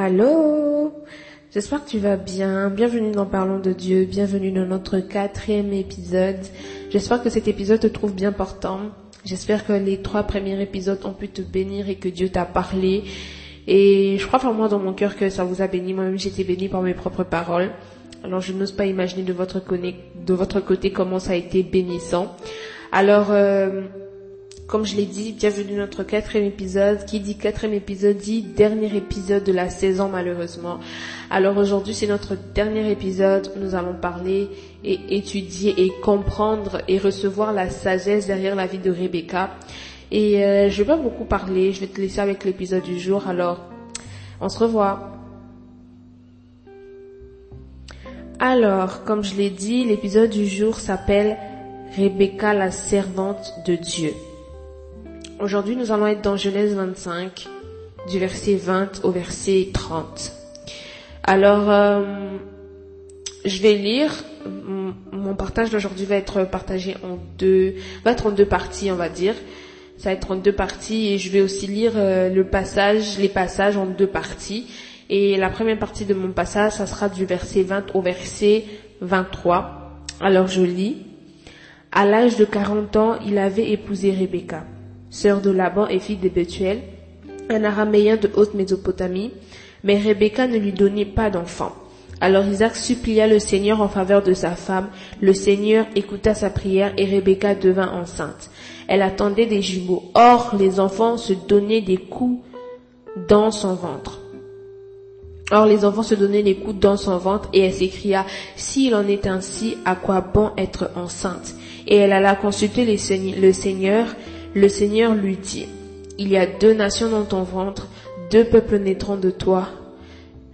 Allô? J'espère que tu vas bien. Bienvenue dans Parlons de Dieu. Bienvenue dans notre quatrième épisode. J'espère que cet épisode te trouve bien portant. J'espère que les trois premiers épisodes ont pu te bénir et que Dieu t'a parlé. Et je crois vraiment dans mon cœur que ça vous a béni. Moi-même, j'ai été bénie par mes propres paroles. Alors, je n'ose pas imaginer de votre, de votre côté comment ça a été bénissant. Alors, euh, comme je l'ai dit, bienvenue dans notre quatrième épisode. Qui dit quatrième épisode dit dernier épisode de la saison malheureusement. Alors aujourd'hui c'est notre dernier épisode. Nous allons parler et étudier et comprendre et recevoir la sagesse derrière la vie de Rebecca. Et euh, je vais pas beaucoup parler. Je vais te laisser avec l'épisode du jour. Alors on se revoit. Alors, comme je l'ai dit, l'épisode du jour s'appelle Rebecca la servante de Dieu. Aujourd'hui, nous allons être dans Genèse 25, du verset 20 au verset 30. Alors, euh, je vais lire. Mon partage d'aujourd'hui va être partagé en deux, va être en deux parties, on va dire. Ça va être en deux parties et je vais aussi lire euh, le passage, les passages en deux parties. Et la première partie de mon passage, ça sera du verset 20 au verset 23. Alors je lis. À l'âge de 40 ans, il avait épousé Rebecca sœur de Laban et fille de Bethuel, un araméen de haute Mésopotamie, mais Rebecca ne lui donnait pas d'enfant. Alors Isaac supplia le Seigneur en faveur de sa femme, le Seigneur écouta sa prière et Rebecca devint enceinte. Elle attendait des jumeaux. Or, les enfants se donnaient des coups dans son ventre. Or, les enfants se donnaient des coups dans son ventre et elle s'écria, s'il en est ainsi, à quoi bon être enceinte? Et elle alla consulter le Seigneur le Seigneur lui dit, Il y a deux nations dans ton ventre, deux peuples naîtront de toi.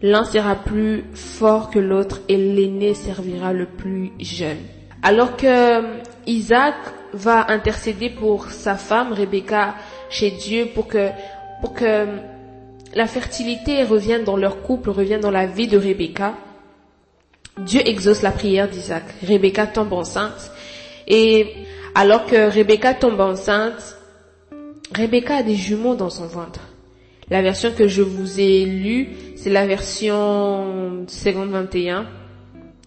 L'un sera plus fort que l'autre et l'aîné servira le plus jeune. Alors que Isaac va intercéder pour sa femme Rebecca chez Dieu pour que, pour que la fertilité revienne dans leur couple, revienne dans la vie de Rebecca, Dieu exauce la prière d'Isaac. Rebecca tombe enceinte et alors que Rebecca tombe enceinte, Rebecca a des jumeaux dans son ventre. La version que je vous ai lue, c'est la version 50-21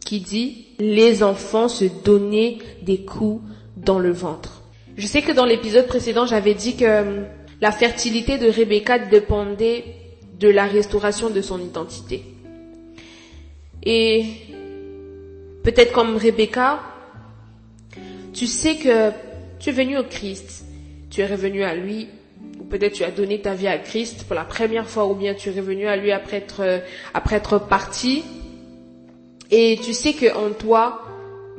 qui dit les enfants se donnaient des coups dans le ventre. Je sais que dans l'épisode précédent, j'avais dit que euh, la fertilité de Rebecca dépendait de la restauration de son identité. Et peut-être comme Rebecca, tu sais que tu es venu au Christ, tu es revenu à lui, ou peut-être tu as donné ta vie à Christ pour la première fois, ou bien tu es revenu à lui après être, après être parti, et tu sais que en toi,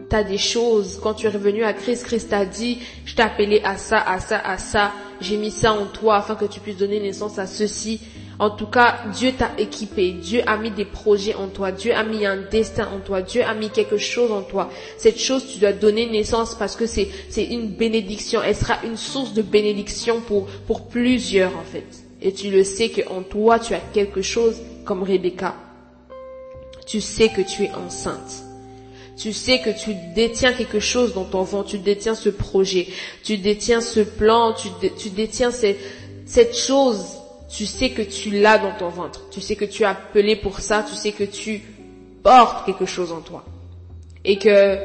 tu as des choses. Quand tu es revenu à Christ, Christ t'a dit, je t'ai appelé à ça, à ça, à ça, j'ai mis ça en toi afin que tu puisses donner naissance à ceci. En tout cas, Dieu t'a équipé. Dieu a mis des projets en toi. Dieu a mis un destin en toi. Dieu a mis quelque chose en toi. Cette chose, tu dois donner naissance parce que c'est, c'est une bénédiction. Elle sera une source de bénédiction pour, pour plusieurs, en fait. Et tu le sais qu'en toi, tu as quelque chose comme Rebecca. Tu sais que tu es enceinte. Tu sais que tu détiens quelque chose dans ton ventre, tu détiens ce projet, tu détiens ce plan, tu, tu détiens cette chose tu sais que tu l'as dans ton ventre, tu sais que tu es appelé pour ça, tu sais que tu portes quelque chose en toi. Et que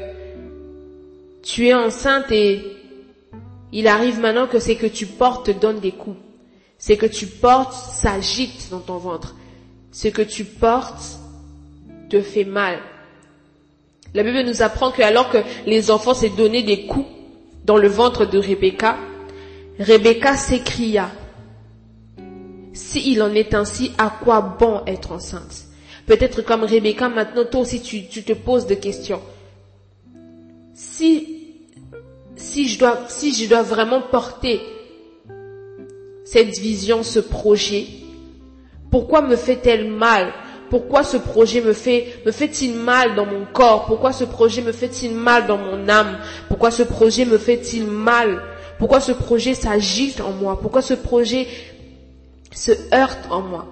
tu es enceinte et il arrive maintenant que c'est que tu portes te donne des coups. C'est que tu portes s'agite dans ton ventre. Ce que tu portes te fait mal. La Bible nous apprend que alors que les enfants s'est donné des coups dans le ventre de Rebecca, Rebecca s'écria, s'il en est ainsi, à quoi bon être enceinte? Peut-être comme Rebecca, maintenant toi aussi tu, te poses des questions. Si, si je dois, si je dois vraiment porter cette vision, ce projet, pourquoi me fait-elle mal? Pourquoi ce projet me fait, me fait-il mal dans mon corps? Pourquoi ce projet me fait-il mal dans mon âme? Pourquoi ce projet me fait-il mal? Pourquoi ce projet s'agite en moi? Pourquoi ce projet se heurte en moi.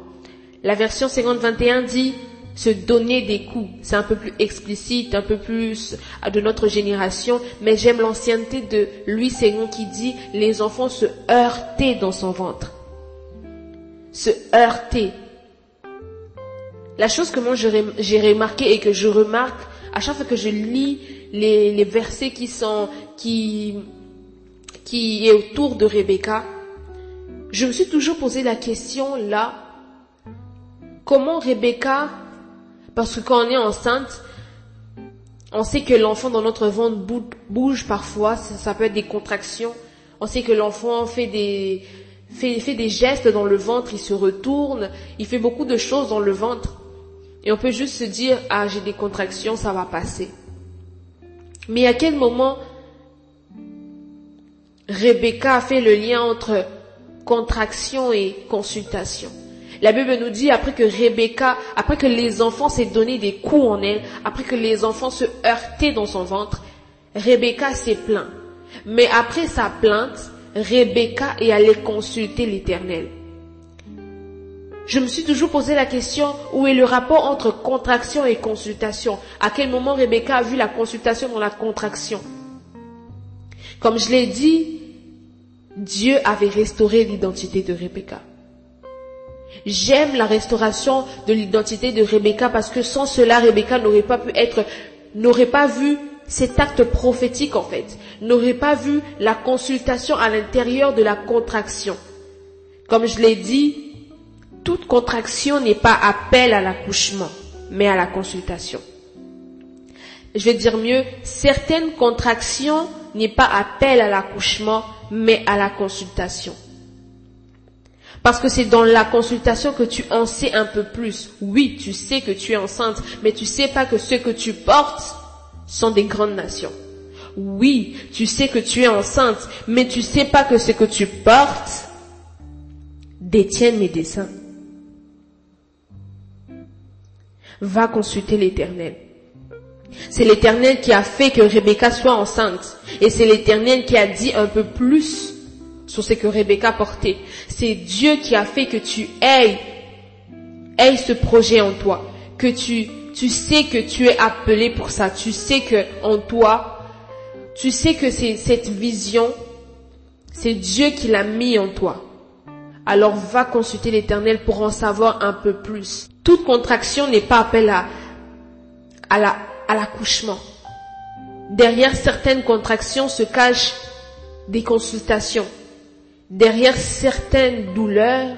La version 5021 dit se donner des coups. C'est un peu plus explicite, un peu plus de notre génération, mais j'aime l'ancienneté de Louis Ségon qui dit les enfants se heurtaient dans son ventre. Se heurter. la chose que moi j'ai remarqué et que je remarque à chaque fois que je lis les, les versets qui sont, qui, qui est autour de Rebecca, je me suis toujours posé la question là, comment Rebecca, parce que quand on est enceinte, on sait que l'enfant dans notre ventre bouge parfois, ça, peut être des contractions. On sait que l'enfant fait des, gestes dans le ventre, il se retourne, il fait beaucoup de choses dans le ventre. Et on peut juste se dire, ah, j'ai des contractions, ça va passer. Mais à quel moment Rebecca a fait le lien entre contraction et consultation La Bible nous dit, après que Rebecca, après que les enfants s'est donné des coups en elle, après que les enfants se heurtaient dans son ventre, Rebecca s'est plaint. Mais après sa plainte, Rebecca est allée consulter l'Éternel. Je me suis toujours posé la question, où est le rapport entre contraction et consultation? À quel moment Rebecca a vu la consultation dans la contraction? Comme je l'ai dit, Dieu avait restauré l'identité de Rebecca. J'aime la restauration de l'identité de Rebecca parce que sans cela, Rebecca n'aurait pas pu être, n'aurait pas vu cet acte prophétique en fait, n'aurait pas vu la consultation à l'intérieur de la contraction. Comme je l'ai dit, toute contraction n'est pas appel à l'accouchement, mais à la consultation. Je vais dire mieux, certaines contractions n'est pas appel à l'accouchement, mais à la consultation. Parce que c'est dans la consultation que tu en sais un peu plus. Oui, tu sais que tu es enceinte, mais tu sais pas que ce que tu portes sont des grandes nations. Oui, tu sais que tu es enceinte, mais tu sais pas que ce que tu portes détiennent mes desseins. va consulter l'Éternel. C'est l'Éternel qui a fait que Rebecca soit enceinte. Et c'est l'Éternel qui a dit un peu plus sur ce que Rebecca portait. C'est Dieu qui a fait que tu aies, aies ce projet en toi. Que tu, tu sais que tu es appelé pour ça. Tu sais que en toi, tu sais que c'est cette vision, c'est Dieu qui l'a mis en toi. Alors va consulter l'Éternel pour en savoir un peu plus. Toute contraction n'est pas appel à, à la, à l'accouchement. Derrière certaines contractions se cachent des consultations. Derrière certaines douleurs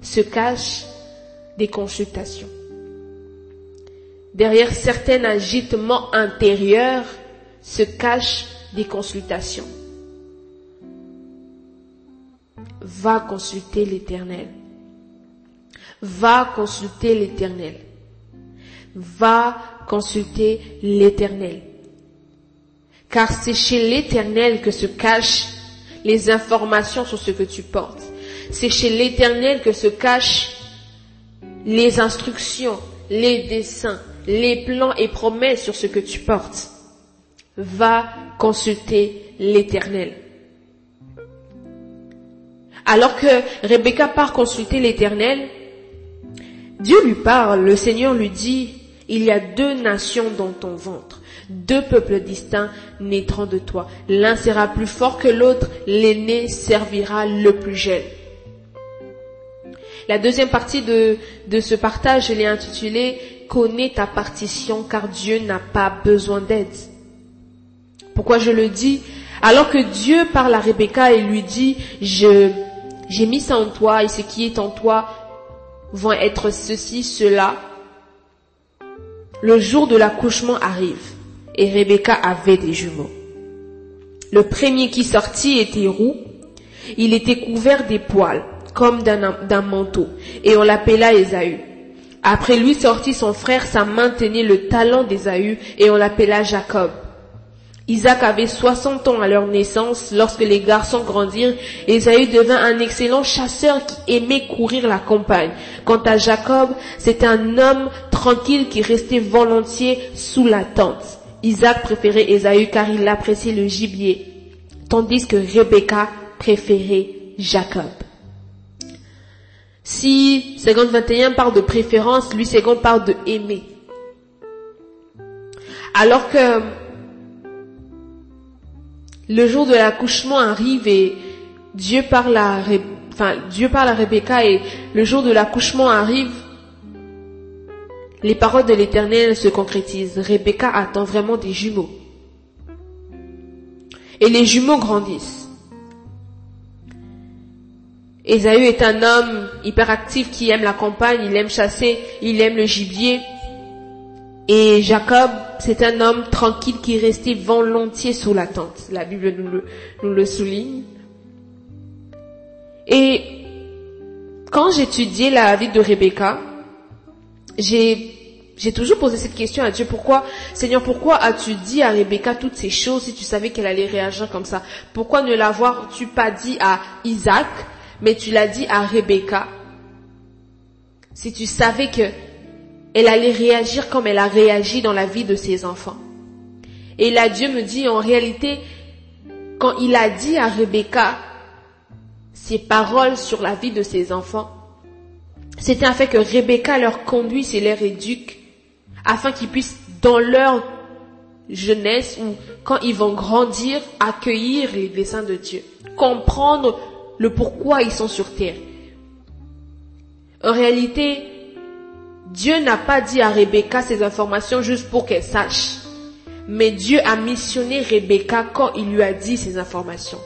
se cachent des consultations. Derrière certains agitements intérieurs se cachent des consultations. Va consulter l'Éternel. Va consulter l'Éternel. Va consulter l'Éternel. Car c'est chez l'Éternel que se cachent les informations sur ce que tu portes. C'est chez l'Éternel que se cachent les instructions, les dessins, les plans et promesses sur ce que tu portes. Va consulter l'Éternel. Alors que Rebecca part consulter l'Éternel, Dieu lui parle, le Seigneur lui dit, il y a deux nations dans ton ventre, deux peuples distincts naîtront de toi. L'un sera plus fort que l'autre, l'aîné servira le plus jeune. La deuxième partie de, ce partage, je l'ai intitulé Connais ta partition car Dieu n'a pas besoin d'aide. Pourquoi je le dis? Alors que Dieu parle à Rebecca et lui dit, j'ai mis ça en toi et ce qui est en toi vont être ceci, cela. Le jour de l'accouchement arrive et Rebecca avait des jumeaux. Le premier qui sortit était roux, il était couvert des poils comme d'un manteau et on l'appela Esaü. Après lui sortit son frère, sa main tenait le talon d'Ésaü et on l'appela Jacob. Isaac avait 60 ans à leur naissance lorsque les garçons grandirent. Esaü devint un excellent chasseur qui aimait courir la campagne. Quant à Jacob, c'était un homme tranquille qui restait volontiers sous la tente. Isaac préférait Esaü car il appréciait le gibier, tandis que Rebecca préférait Jacob. Si 50-21 parle de préférence, lui 50 parle de aimer. Alors que le jour de l'accouchement arrive et Dieu parle à, enfin, Dieu parle à Rebecca et le jour de l'accouchement arrive. les paroles de l'Éternel se concrétisent. Rebecca attend vraiment des jumeaux. Et les jumeaux grandissent. Esaü est un homme hyperactif qui aime la campagne, il aime chasser, il aime le gibier. Et Jacob, c'est un homme tranquille qui restait volontiers sous la tente. La Bible nous le, souligne. Et quand j'étudiais la vie de Rebecca, j'ai j'ai toujours posé cette question à Dieu. Pourquoi, Seigneur, pourquoi as-tu dit à Rebecca toutes ces choses si tu savais qu'elle allait réagir comme ça? Pourquoi ne l'avoir-tu pas dit à Isaac, mais tu l'as dit à Rebecca? Si tu savais que elle allait réagir comme elle a réagi dans la vie de ses enfants. Et là, Dieu me dit, en réalité, quand il a dit à Rebecca ces paroles sur la vie de ses enfants, c'était un fait que Rebecca leur conduise et leur éduque afin qu'ils puissent, dans leur jeunesse ou quand ils vont grandir, accueillir les desseins de Dieu, comprendre le pourquoi ils sont sur terre. En réalité, Dieu n'a pas dit à Rebecca ces informations juste pour qu'elle sache. Mais Dieu a missionné Rebecca quand il lui a dit ces informations.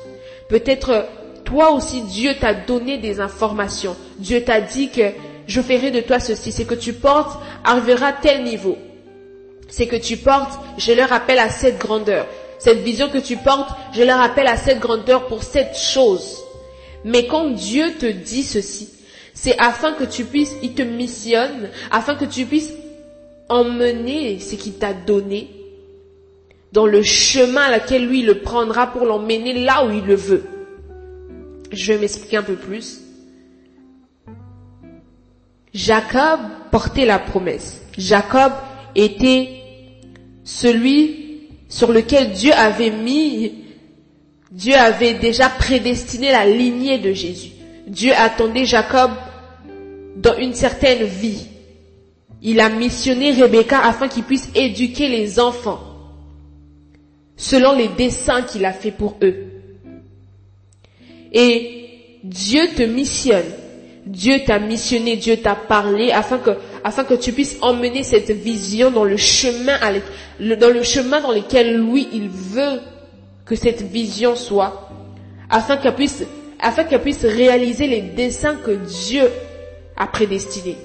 Peut-être toi aussi Dieu t'a donné des informations. Dieu t'a dit que je ferai de toi ceci. C'est que tu portes arrivera à tel niveau. C'est que tu portes, je leur appelle à cette grandeur. Cette vision que tu portes, je leur appelle à cette grandeur pour cette chose. Mais quand Dieu te dit ceci, c'est afin que tu puisses, il te missionne, afin que tu puisses emmener ce qu'il t'a donné dans le chemin à laquelle lui le prendra pour l'emmener là où il le veut. Je vais m'expliquer un peu plus. Jacob portait la promesse. Jacob était celui sur lequel Dieu avait mis, Dieu avait déjà prédestiné la lignée de Jésus. Dieu attendait Jacob dans une certaine vie. Il a missionné Rebecca afin qu'il puisse éduquer les enfants selon les desseins qu'il a fait pour eux. Et Dieu te missionne Dieu t'a missionné, Dieu t'a parlé afin que, afin que tu puisses emmener cette vision dans le chemin, dans le chemin dans lequel lui, il veut que cette vision soit, afin qu'elle puisse, afin qu'elle puisse réaliser les desseins que Dieu a prédestinés.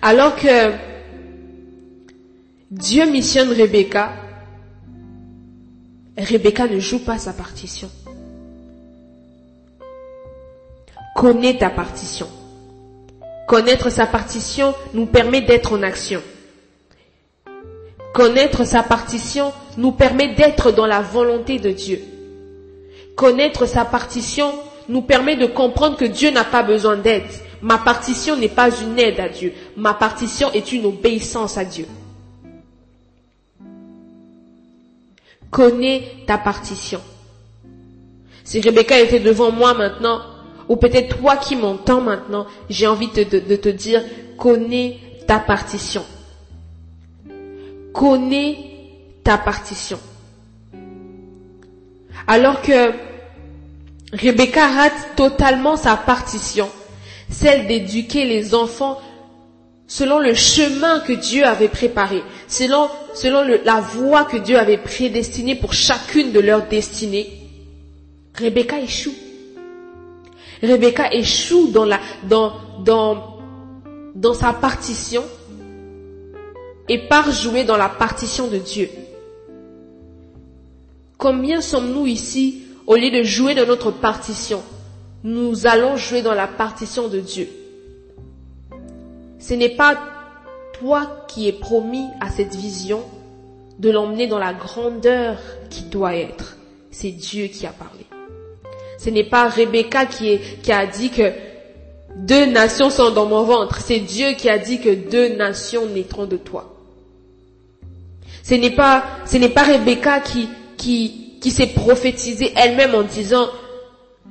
Alors que Dieu missionne Rebecca, Rebecca ne joue pas sa partition. Connais ta partition. Connaître sa partition nous permet d'être en action. Connaître sa partition nous permet d'être dans la volonté de Dieu. Connaître sa partition nous permet de comprendre que Dieu n'a pas besoin d'aide. Ma partition n'est pas une aide à Dieu. Ma partition est une obéissance à Dieu. Connais ta partition. Si Rebecca était devant moi maintenant, ou peut-être toi qui m'entends maintenant, j'ai envie de, te dire, connais ta partition. Connais ta partition. Alors que Rebecca rate totalement sa partition, celle d'éduquer les enfants selon le chemin que Dieu avait préparé, selon, selon la voie que Dieu avait prédestinée pour chacune de leurs destinées. Rebecca échoue. Rebecca échoue dans la, dans, dans, dans sa partition et part jouer dans la partition de Dieu. Combien sommes-nous ici, au lieu de jouer dans notre partition, nous allons jouer dans la partition de Dieu. Ce n'est pas toi qui es promis à cette vision de l'emmener dans la grandeur qui doit être. C'est Dieu qui a parlé. Ce n'est pas Rebecca qui, a dit que deux nations sont dans mon ventre. C'est Dieu qui a dit que deux nations naîtront de toi. Ce n'est pas, ce n'est pas Rebecca qui, qui, qui s'est prophétisée elle-même en disant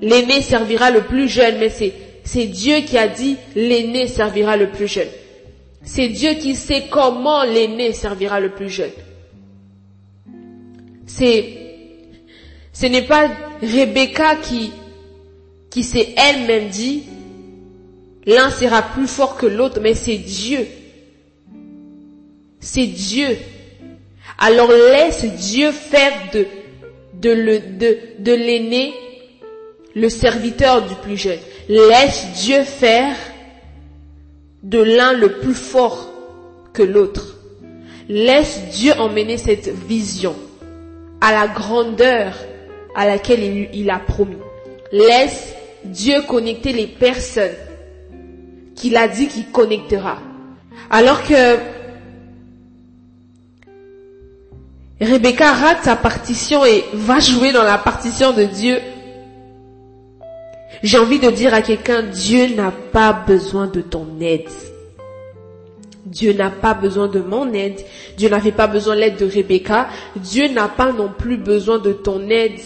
l'aîné servira le plus jeune, mais c'est, c'est Dieu qui a dit l'aîné servira le plus jeune. C'est Dieu qui sait comment l'aîné servira le plus jeune. C'est ce n'est pas Rebecca qui, qui s'est elle-même dit, L'un sera plus fort que l'autre, mais c'est Dieu. C'est Dieu. Alors laisse Dieu faire de, de, l'aîné le serviteur du plus jeune. Laisse Dieu faire de l'un le plus fort que l'autre. Laisse Dieu emmener cette vision à la grandeur à laquelle il, il a promis. Laisse Dieu connecter les personnes qu'il a dit qu'il connectera. Alors que Rebecca rate sa partition et va jouer dans la partition de Dieu, j'ai envie de dire à quelqu'un, Dieu n'a pas besoin de ton aide. Dieu n'a pas besoin de mon aide. Dieu n'avait pas besoin de l'aide de Rebecca. Dieu n'a pas non plus besoin de ton aide.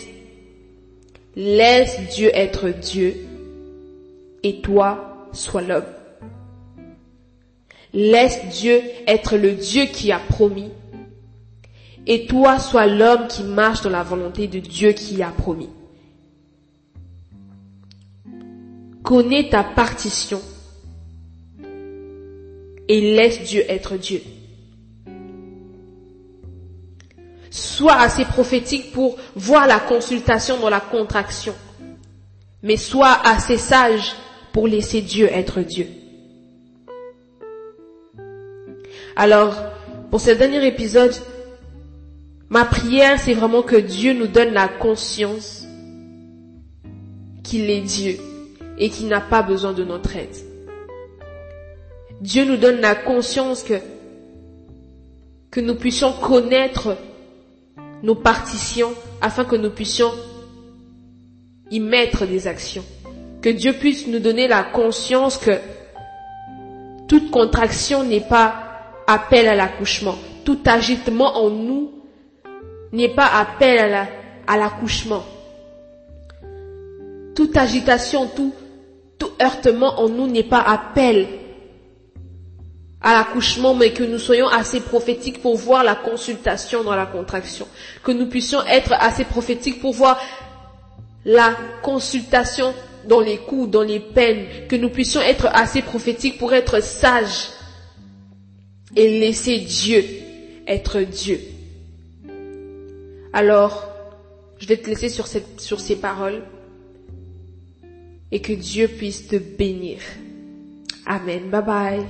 Laisse Dieu être Dieu et toi sois l'homme. Laisse Dieu être le Dieu qui a promis et toi sois l'homme qui marche dans la volonté de Dieu qui a promis. Connais ta partition et laisse Dieu être Dieu. Sois assez prophétique pour voir la consultation dans la contraction, mais sois assez sage pour laisser Dieu être Dieu. Alors, pour ce dernier épisode, ma prière, c'est vraiment que Dieu nous donne la conscience qu'il est Dieu et qu'il n'a pas besoin de notre aide. Dieu nous donne la conscience que, que nous puissions connaître nos partitions afin que nous puissions y mettre des actions. Que Dieu puisse nous donner la conscience que toute contraction n'est pas appel à l'accouchement. Tout agitement en nous n'est pas appel à l'accouchement. toute agitation, tout, tout heurtement en nous n'est pas appel à l'accouchement, mais que nous soyons assez prophétiques pour voir la consultation dans la contraction. Que nous puissions être assez prophétiques pour voir la consultation dans les coups, dans les peines. Que nous puissions être assez prophétiques pour être sages et laisser Dieu être Dieu. Alors, je vais te laisser sur, ces paroles et que Dieu puisse te bénir. Amen. Bye bye.